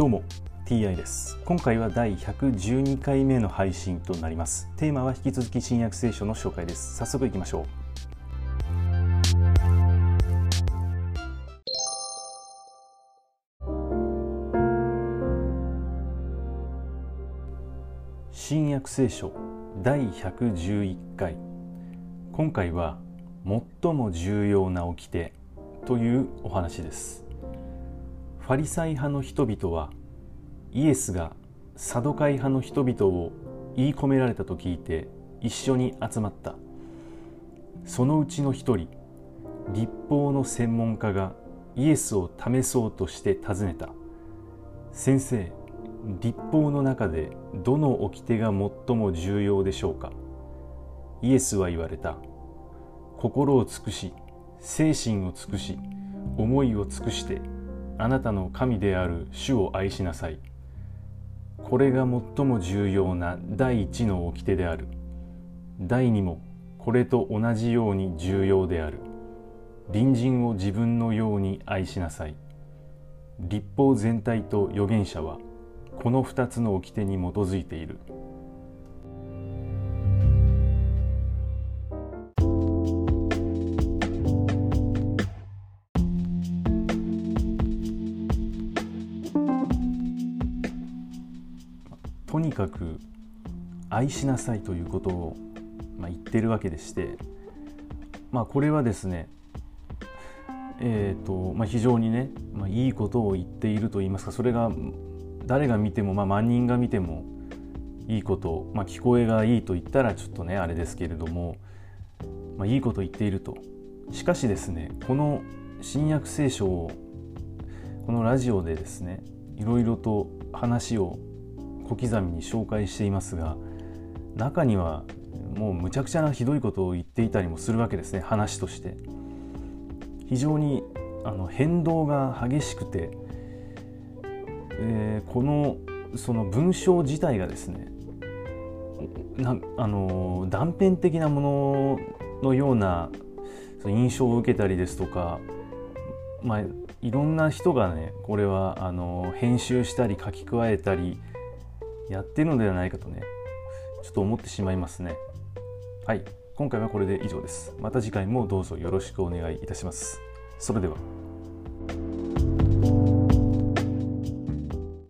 どうも TI です。今回は第112回目の配信となります。テーマは引き続き新約聖書の紹介です。早速いきましょう。新約聖書第111回。今回は最も重要な掟というお話です。ファリサイ派の人々はイエスがサドカイ派の人々を言い込められたと聞いて一緒に集まった。そのうちの一人立法の専門家がイエスを試そうとして尋ねた。先生立法の中でどの掟が最も重要でしょうか？イエスは言われた。心を尽くし精神を尽くし思いを尽くしてあなたの神である主を愛しなさい。これが最も重要な第一の掟である。第二もこれと同じように重要である。隣人を自分のように愛しなさい。立法全体と預言者はこの二つの掟に基づいている。とにかく愛しなさいということを、ま、言ってるわけでしてまあこれはですねえーとまあ、非常にね、まあ、いいことを言っていると言いますかそれが誰が見ても、まあ、万人が見てもいいこと、まあ、聞こえがいいと言ったらちょっとねあれですけれども、まあ、いいこと言っていると。しかしですねこの新約聖書をこのラジオでですねいろいろと話を小刻みに紹介していますが中にはもうむちゃくちゃなひどいことを言っていたりもするわけですね話として。非常にあの変動が激しくて、えー、このその文章自体がですねなあの断片的なもののような印象を受けたりですとか、まあ、いろんな人がねこれはあの編集したり書き加えたりやってるのではないかとねちょっと思ってしまいますね。はい。今回はこれで以上です。また次回もどうぞよろしくお願いいたします。それでは。